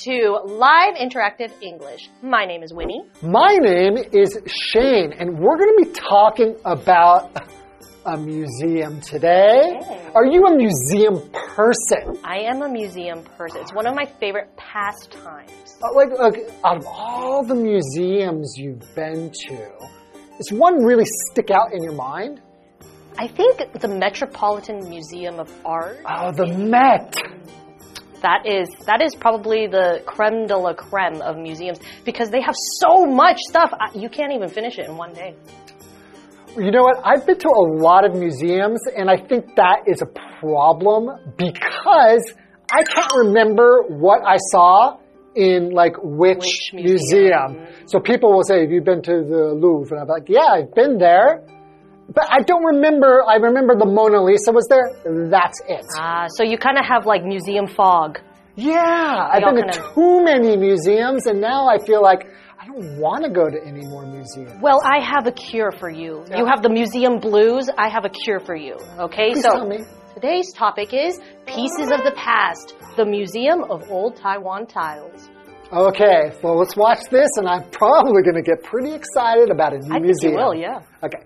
to Live Interactive English. My name is Winnie. My name is Shane, and we're going to be talking about a museum today. Are you a museum person? I am a museum person. It's one of my favorite pastimes. Like, like, out of all the museums you've been to, does one really stick out in your mind? I think the Metropolitan Museum of Art. Oh, the Met. That is that is probably the creme de la creme of museums because they have so much stuff. You can't even finish it in one day. You know what? I've been to a lot of museums, and I think that is a problem because I can't remember what I saw in like which, Which museum. museum. So people will say, "Have you been to the Louvre?" And I'm like, "Yeah, I've been there." But I don't remember. I remember the Mona Lisa was there. That's it. Ah, so you kind of have like museum fog. Yeah, I've been to kind of- too many museums, and now I feel like I don't want to go to any more museums. Well, I have a cure for you. You have the museum blues. I have a cure for you. Okay, Please so tell me. today's topic is Pieces of the Past, the Museum of Old Taiwan Tiles. Okay, well, let's watch this, and I'm probably going to get pretty excited about a new I museum. you will, yeah. Okay.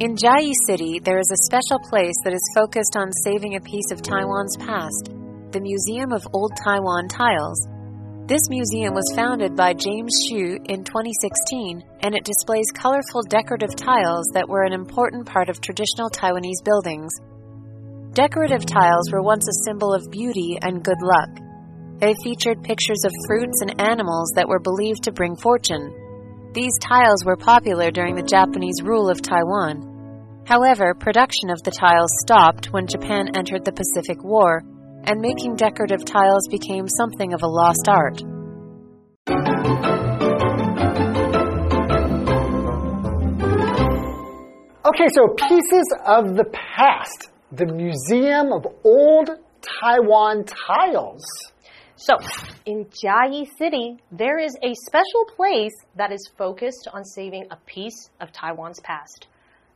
In Chiayi City, there is a special place that is focused on saving a piece of Taiwan's past, the Museum of Old Taiwan Tiles. This museum was founded by James Xu in 2016, and it displays colorful decorative tiles that were an important part of traditional Taiwanese buildings. Decorative tiles were once a symbol of beauty and good luck. They featured pictures of fruits and animals that were believed to bring fortune. These tiles were popular during the Japanese rule of Taiwan. However, production of the tiles stopped when Japan entered the Pacific War, and making decorative tiles became something of a lost art. Okay, so pieces of the past. The Museum of Old Taiwan Tiles. So, in Jiayi City, there is a special place that is focused on saving a piece of Taiwan's past.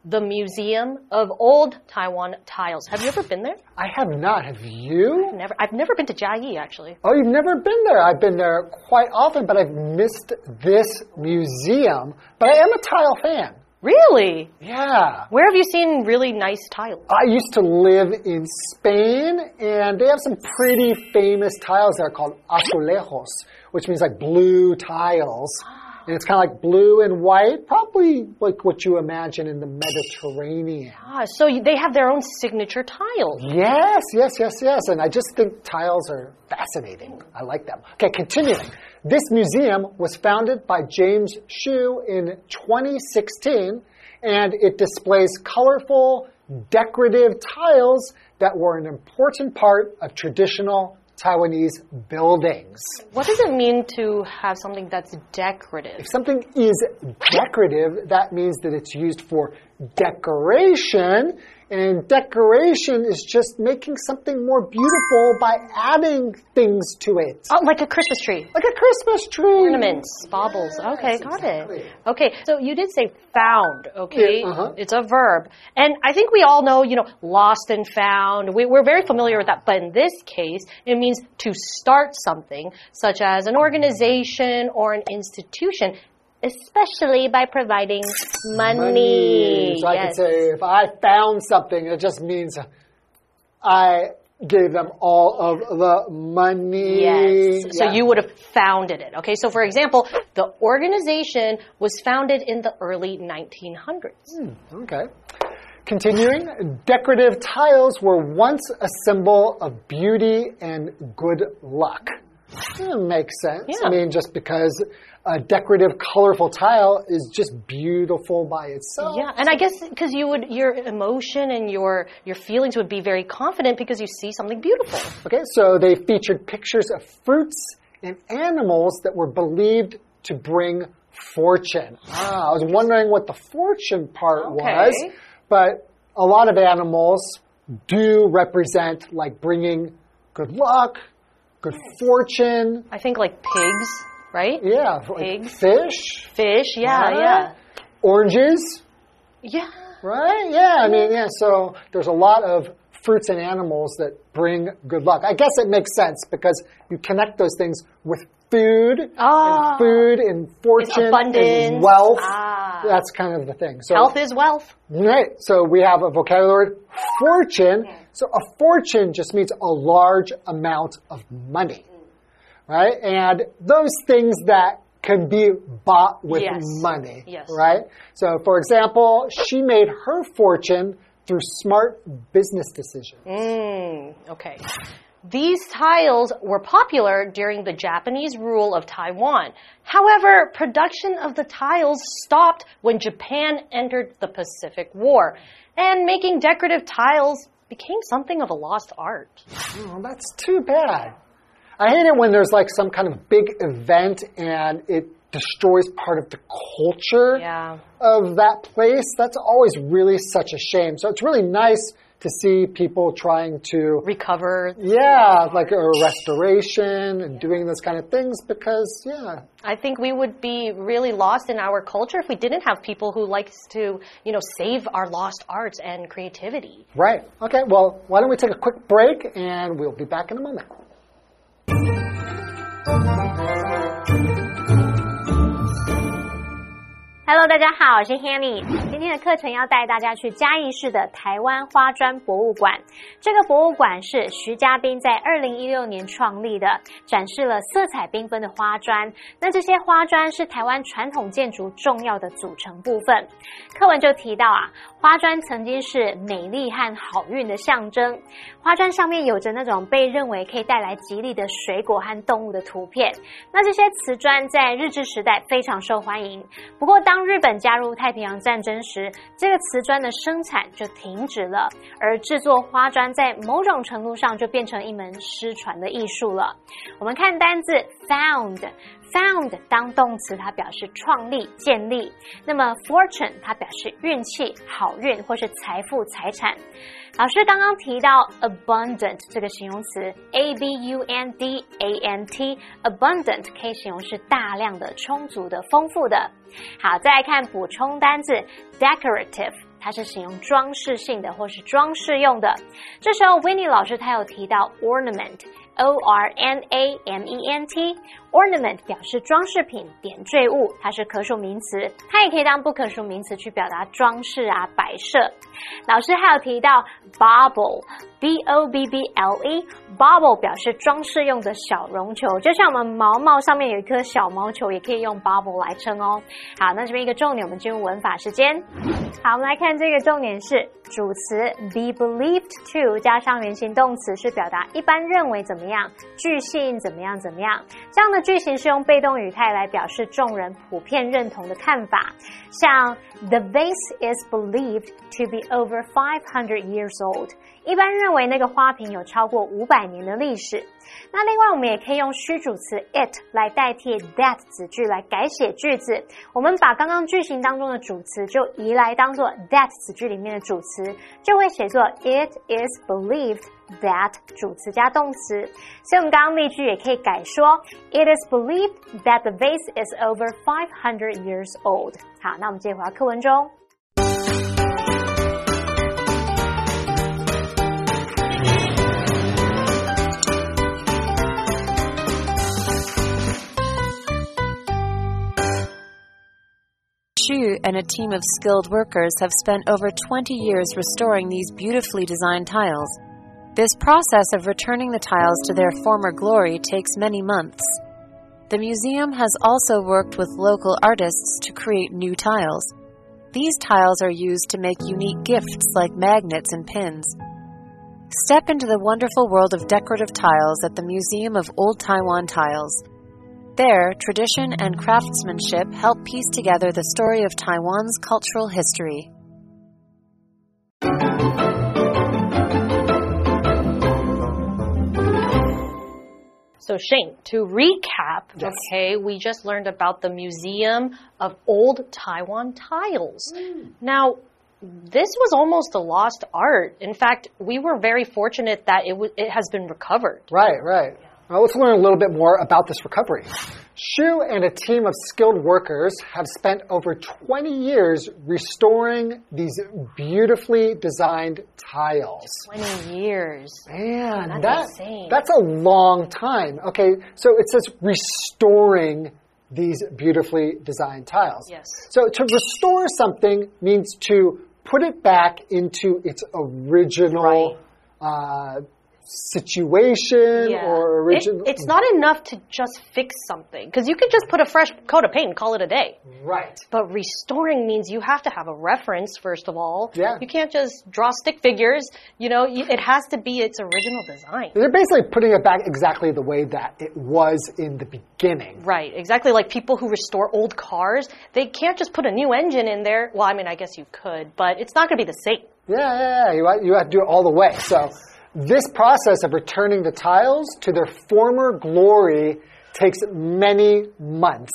The Museum of Old Taiwan Tiles. Have you ever been there? I have not. Have you? Never. I've never been to Jiayi actually. Oh, you've never been there. I've been there quite often, but I've missed this museum. But I am a tile fan. Really? Yeah. Where have you seen really nice tiles? I used to live in Spain, and they have some pretty famous tiles there called azulejos, which means like blue tiles. Ah. And it's kind of like blue and white, probably like what you imagine in the Mediterranean. Ah, so they have their own signature tiles. Yes, yes, yes, yes. And I just think tiles are fascinating. I like them. Okay, continuing. This museum was founded by James Xu in 2016, and it displays colorful, decorative tiles that were an important part of traditional Taiwanese buildings. What does it mean to have something that's decorative? If something is decorative, that means that it's used for decoration. And decoration is just making something more beautiful by adding things to it. Oh, like a Christmas tree. Like a Christmas tree. Ornaments, baubles. Okay, got exactly. it. Okay, so you did say found, okay? Yeah, uh-huh. It's a verb. And I think we all know, you know, lost and found. We, we're very familiar with that. But in this case, it means to start something, such as an organization or an institution, especially by providing money. So I can say if I found something, it just means I gave them all of the money. Yes. So you would have founded it. Okay. So for example, the organization was founded in the early 1900s. Hmm, okay. Continuing, decorative tiles were once a symbol of beauty and good luck. That makes sense. Yeah. I mean, just because a decorative, colorful tile is just beautiful by itself. Yeah, and I guess because you would, your emotion and your your feelings would be very confident because you see something beautiful. Okay, so they featured pictures of fruits and animals that were believed to bring fortune. Ah, I was wondering what the fortune part Okay. was. but a lot of animals do represent like bringing good luck, good fortune. I think like pigs, right? Yeah, like Pigs. fish, Fish, yeah, right? yeah. oranges, Yeah. right? Yeah, I mean, yeah, so there's a lot of fruits and animals that bring good luck. I guess it makes sense because you connect those things with food, Ah. and food and fortune and wealth. Ah. That's kind of the thing. So Health is wealth. Right. So we have a vocabulary word, fortune. So a fortune just means a large amount of money. Right? And those things that can be bought with Yes. money. Yes. Right? So for example, she made her fortune through smart business decisions. Mm, okay. These tiles were popular during the Japanese rule of Taiwan. However, production of the tiles stopped when Japan entered the Pacific War, and making decorative tiles became something of a lost art. Oh, that's too bad. I hate it when there's like some kind of big event and it destroys part of the culture. Yeah. of that place, that's always really such a shame. So it's really nice to see people trying to, Recover. yeah, like a restoration and doing those kind of things because, yeah, I think we would be really lost in our culture if we didn't have people who likes to, you know, save our lost arts and creativity. right. Okay, well, why don't we take a quick break and we'll be back in a moment. Thank you. Hello，大家好，我是 Hanny。今天的课程要带大家去嘉义市的台湾花砖博物馆。这个博物馆是徐家斌在二零一六年创立的，展示了色彩缤纷的花砖。那这些花砖是台湾传统建筑重要的组成部分。课文就提到啊，花砖曾经是美丽和好运的象征。花砖上面有着那种被认为可以带来吉利的水果和动物的图片。那这些瓷砖在日治时代非常受欢迎。不过当，日本加入太平洋战争时，这个瓷砖的生产就停止了，而制作花砖在某种程度上就变成一门失传的艺术了。我们看单字 found。Found 当动词，它表示创立、建立；那么 fortune 它表示运气、好运或是财富、财产。老师刚刚提到 abundant 这个形容词，a b u n d a n t，abundant 可以形容是大量的、充足的、丰富的。好，再来看补充单字 decorative。它是形容装饰性的或是装饰用的。这时候 w i n n i e 老师他有提到 ornament，o r n a m e n t ornament 表示装饰品、点缀物，它是可数名词，它也可以当不可数名词去表达装饰啊、摆设。老师还有提到 bubble，b o b b l e，bubble 表示装饰用的小绒球，就像我们毛毛上面有一颗小毛球，也可以用 bauble 来称哦。好，那这边一个重点，我们进入文法时间。好，我们来看这个重点是主词 be believed to 加上原形动词，是表达一般认为怎么样，据信怎么样怎么样。这样的句型是用被动语态来表示众人普遍认同的看法，像 The vase is believed to be over five hundred years old。一般认为那个花瓶有超过五百年的历史。那另外，我们也可以用虚主词 it 来代替 that 子句来改写句子。我们把刚刚句型当中的主词就移来当做 that 子句里面的主词，就会写作 It is believed that 主词加动词。所以我们刚刚例句也可以改说 It is believed that the vase is over five hundred years old。好，那我们接回到课文中。Shu and a team of skilled workers have spent over 20 years restoring these beautifully designed tiles. This process of returning the tiles to their former glory takes many months. The museum has also worked with local artists to create new tiles. These tiles are used to make unique gifts like magnets and pins. Step into the wonderful world of decorative tiles at the Museum of Old Taiwan Tiles. There, tradition and craftsmanship help piece together the story of Taiwan's cultural history. So Shane, to recap, Yes. okay, we just learned about the Museum of Old Taiwan Tiles. Hmm. Now, this was almost a lost art. In fact, we were very fortunate that it, it has been recovered. Right, right. Well, let's learn a little bit more about this recovery. Xu and a team of skilled workers have spent over 20 years restoring these beautifully designed tiles. 20 years. Man, That's that, insane. that's a long time. Okay, so it says restoring these beautifully designed tiles. Yes. So to restore something means to put it back into its original uh, situation Yeah. or It- original. it's not enough to just fix something because you could just put a fresh coat of paint and call it a day. right. But restoring means you have to have a reference, first of all. Yeah. You can't just draw stick figures. You know, it has to be its original design. They're basically putting it back exactly the way that it was in the beginning. Right, exactly like people who restore old cars, they can't just put a new engine in there. Well, I mean, I guess you could, but it's not going to be the same. Yeah, yeah, yeah. You, you have to do it all the way. So, this process of returning the tiles to their former glory takes many months.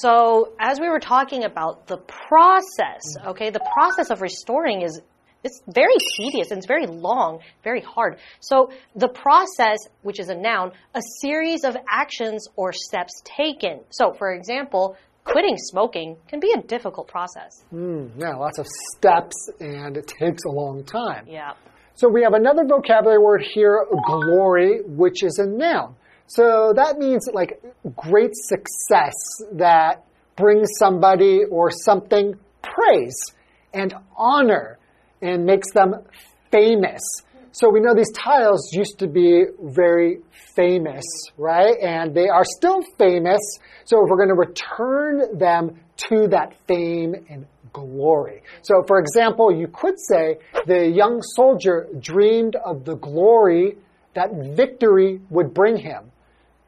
So, as we were talking about the process, okay, the process of restoring is it's very tedious and it's very long, very hard. So, the process, which is a noun, a series of actions or steps taken. So, for example, quitting smoking can be a difficult process. Mm, yeah, lots of steps, and it takes a long time. Yeah. So, we have another vocabulary word here, glory, which is a noun. So, that means like great success that brings somebody or something praise and honor and makes them famous. So we know these tiles used to be very famous, right? And they are still famous. So if we're going to return them to that fame and glory. So for example, you could say the young soldier dreamed of the glory that victory would bring him.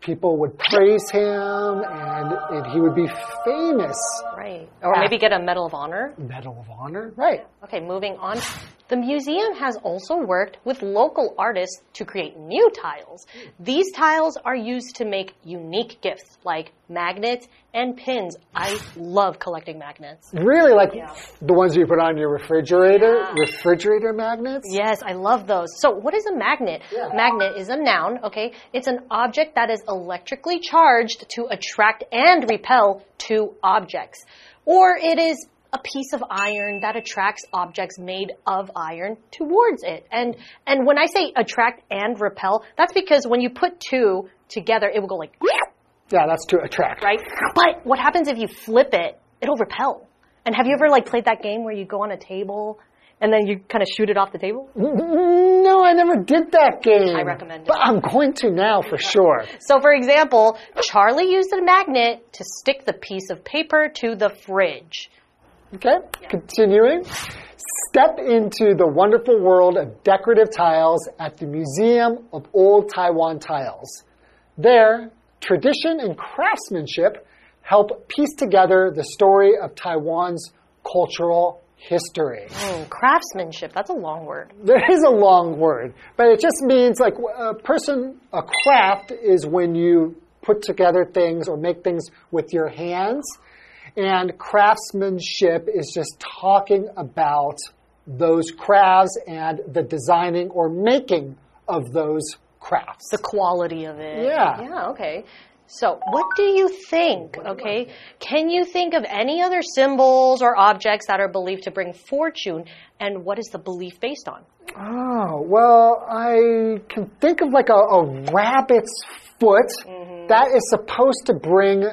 People would praise him and, and he would be famous. Right. Or maybe get a Medal of Honor. Medal of Honor? Right. Okay, moving on. The museum has also worked with local artists to create new tiles. These tiles are used to make unique gifts like magnets and pins. I love collecting magnets. Really, like the ones you put on your refrigerator, refrigerator magnets. Yes, I love those. So, what is a magnet? Yeah. Magnet is a noun, okay? It's an object that is electrically charged to attract and repel two objects. Or it is a piece of iron that attracts objects made of iron towards it. And and when I say attract and repel, that's because when you put two together, it will go like Yeah, that's to attract. right? But what happens if you flip it? It'll repel. And have you ever like played that game where you go on a table and then you kind of shoot it off the table? No, I never did that game. I recommend it. But I'm going to now for sure. So, for example, Charlie used a magnet to stick the piece of paper to the fridge. Okay, continuing. Step into the wonderful world of decorative tiles at the Museum of Old Taiwan Tiles. There, tradition and craftsmanship help piece together the story of Taiwan's cultural history. Oh, craftsmanship, that's a long word. There is a long word, but it just means like a person, a craft is when you put together things or make things with your hands. And craftsmanship is just talking about those crafts and the designing or making of those crafts. The quality of it. Yeah. Yeah, okay. So, what do you think? Okay. Can you think of any other symbols or objects that are believed to bring fortune? And what is the belief based on? Oh, well, I can think of like a, a rabbit's foot mm-hmm. that is supposed to bring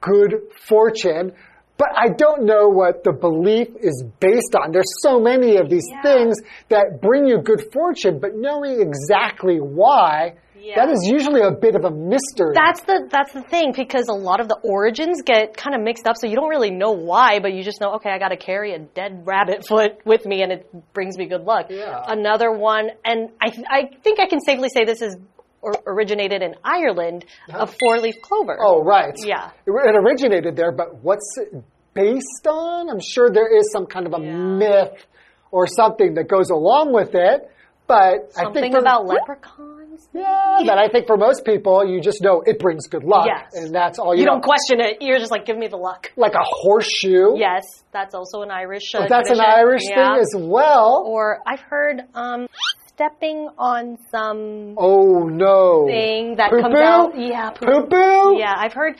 good fortune, but I don't know what the belief is based on. There's so many of these things that bring you good fortune, but knowing exactly why, that Yeah. is usually a bit of a mystery. That's the that's the thing because a lot of the origins get kind of mixed up, so you don't really know why, but you just know okay, I got to carry a dead rabbit foot with me, and it brings me good luck. Yeah. Another one, and I I think I can safely say this is or originated in Ireland, a four leaf clover. Oh, right. Yeah. It originated there, but what's it based on? I'm sure there is some kind of a myth or something that goes along with it, but I think for- about leprechauns. Yeah, that I think for most people, you just know it brings good luck. Yes. And that's all you, You know. don't question it. You're just like, give me the luck. Like a horseshoe. Yes, that's also an Irish. Uh, That's an. Irish Yeah. thing as well. Or I've heard um, stepping on some oh no. thing that Poo comes out. Yeah, Poo poo? Yeah, I've heard.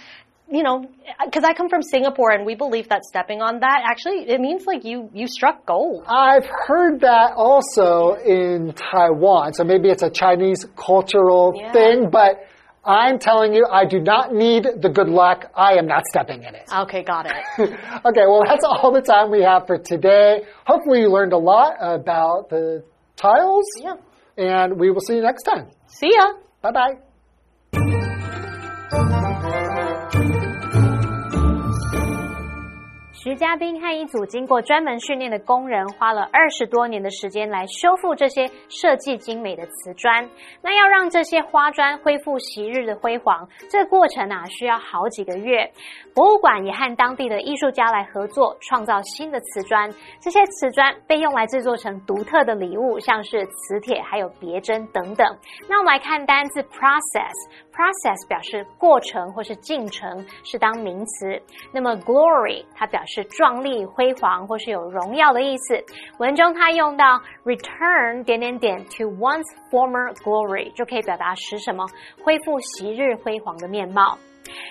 You know, because I come from Singapore and we believe that stepping on that actually it means like you you struck gold. I've heard that also in Taiwan. So maybe it's a Chinese cultural Yeah. thing, but I'm telling you, I do not need the good luck. I am not stepping in it. Okay, got it. okay, well, that's all the time we have for today. Hopefully, you learned a lot about the tiles. Yeah. And we will see you next time. See ya. Bye bye. 嘉宾和一组经过专门训练的工人，花了二十多年的时间来修复这些设计精美的瓷砖。那要让这些花砖恢复昔日的辉煌，这个过程啊需要好几个月。博物馆也和当地的艺术家来合作，创造新的瓷砖。这些瓷砖被用来制作成独特的礼物，像是磁铁、还有别针等等。那我们来看单字 process。Process 表示过程或是进程，是当名词。那么 glory 它表示壮丽、辉煌或是有荣耀的意思。文中它用到 return 点点点 to one's former glory，就可以表达使什么恢复昔日辉煌的面貌。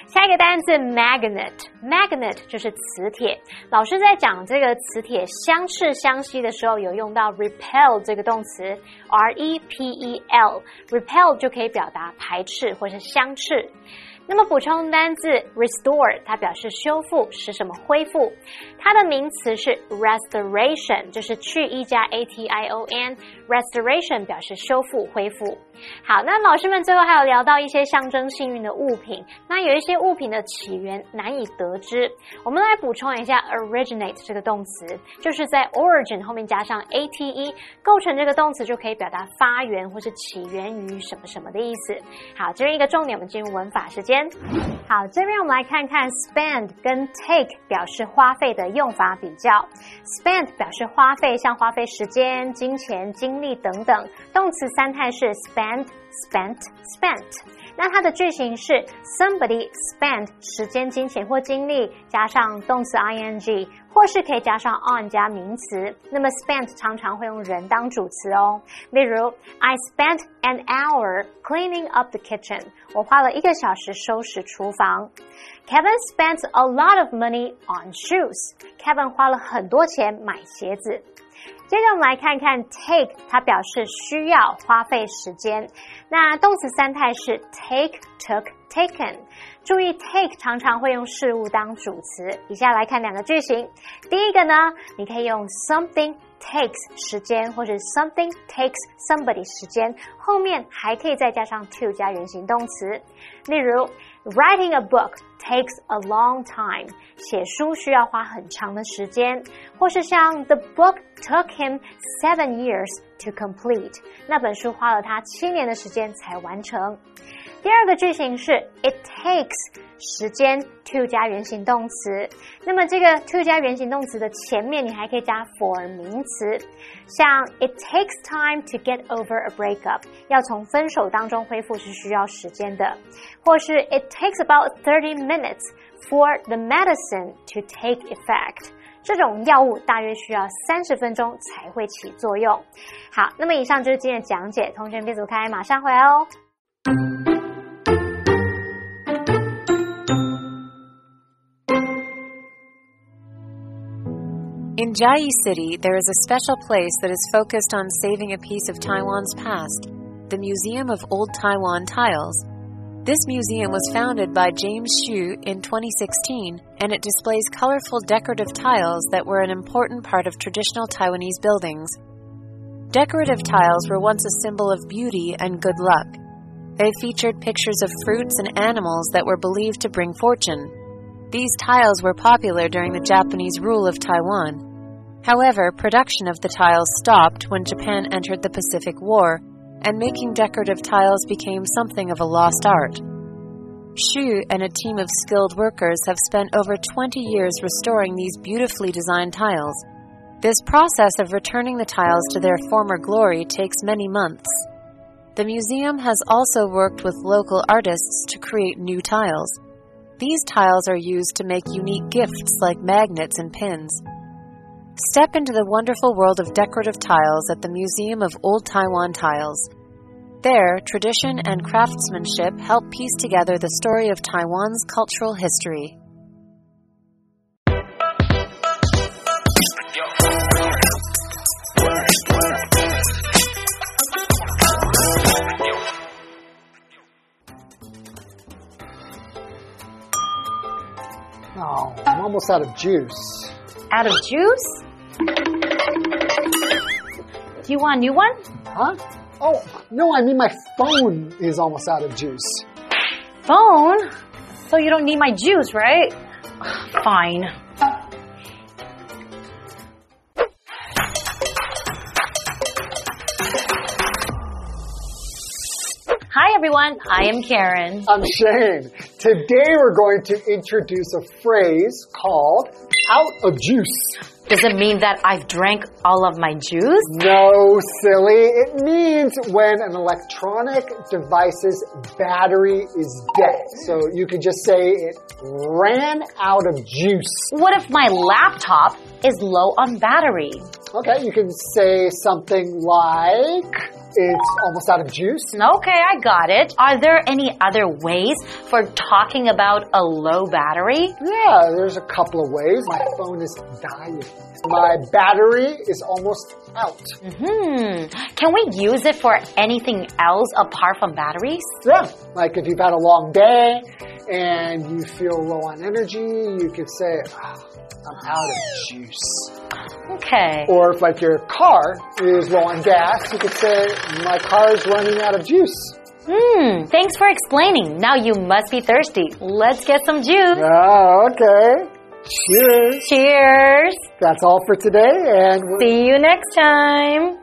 下一个单词 magnet，magnet 就是磁铁。老师在讲这个磁铁相斥相吸的时候，有用到 repel 这个动词，r e p e l，repel 就可以表达排斥或是相斥。那么补充单字 restore，它表示修复，使什么恢复。它的名词是 restoration，就是去一加 a t i o n Restoration 表示修复、恢复。好，那老师们最后还有聊到一些象征幸运的物品，那有一些物品的起源难以得知。我们来补充一下 originate 这个动词，就是在 origin 后面加上 a t e，构成这个动词就可以表达发源或是起源于什么什么的意思。好，这边一个重点，我们进入文法时间。好，这边我们来看看 spend 跟 take 表示花费的用法比较。spend 表示花费，像花费时间、金钱、精力等等。动词三态是 spend、spent、spent。那它的句型是 somebody spend 时间、金钱或精力加上动词 ing，或是可以加上 on 加名词。那么 spent 常常会用人当主词哦。例如，I spent an hour cleaning up the kitchen。我花了一个小时收拾厨房。Kevin spent a lot of money on shoes。Kevin 花了很多钱买鞋子。 接着我们来看看 take，它表示需要花费时间。那动词三态是 take、took、taken。注意 take 常常会用事物当主词。以下来看两个句型。第一个呢，你可以用 something takes 时间，或者 something takes somebody 时间，后面还可以再加上 to 加原形动词。例如 ，writing a book takes a long time，写书需要花很长的时间，或是像 the book took him seven years to complete，那本书花了他七年的时间才完成。 第二个句型是 it takes 时间 to 加原形动词，那么这个 to 加原形动词的前面你还可以加 for 名词，像 it takes time to get over a breakup，要从分手当中恢复是需要时间的，或是 it takes about thirty minutes for the medicine to take effect。这种药物大约需要三十分钟才会起作用。好，那么以上就是今天的讲解，同学们别走开，马上回来哦。In Chiayi City, there is a special place that is focused on saving a piece of Taiwan's past the Museum of Old Taiwan Tiles. This museum was founded by James Xu in 2016, and it displays colorful decorative tiles that were an important part of traditional Taiwanese buildings. Decorative tiles were once a symbol of beauty and good luck. They featured pictures of fruits and animals that were believed to bring fortune. These tiles were popular during the Japanese rule of Taiwan. However, production of the tiles stopped when Japan entered the Pacific War, and making decorative tiles became something of a lost art. Shu and a team of skilled workers have spent over 20 years restoring these beautifully designed tiles. This process of returning the tiles to their former glory takes many months. The museum has also worked with local artists to create new tiles. These tiles are used to make unique gifts like magnets and pins. Step into the wonderful world of decorative tiles at the Museum of Old Taiwan Tiles. There, tradition and craftsmanship help piece together the story of Taiwan's cultural history. Oh, I'm almost out of juice. Out of juice? Do you want a new one? Huh? Oh, no, I mean my phone is almost out of juice. Phone? So you don't need my juice, right? Fine. Hi everyone, I am Karen. I'm Shane. Today we're going to introduce a phrase called out of juice. Does it mean that I've drank all of my juice? No, silly. It means when an electronic device's battery is dead. So you could just say it ran out of juice. What if my laptop is low on battery? Okay, you can say something like it's almost out of juice. Okay, I got it. Are there any other ways for talking about a low battery? Yeah, there's a couple of ways. My phone is dying. My battery is almost out. Hmm. Can we use it for anything else apart from batteries? Yeah, like if you've had a long day and you feel low on energy, you could say, "Ah, I'm out of juice. Okay. Or if like your car is low on gas, you could say, my car is running out of juice. Hmm. Thanks for explaining. Now you must be thirsty. Let's get some juice. Oh, okay. Cheers. Cheers. That's all for today and we'll See you next time.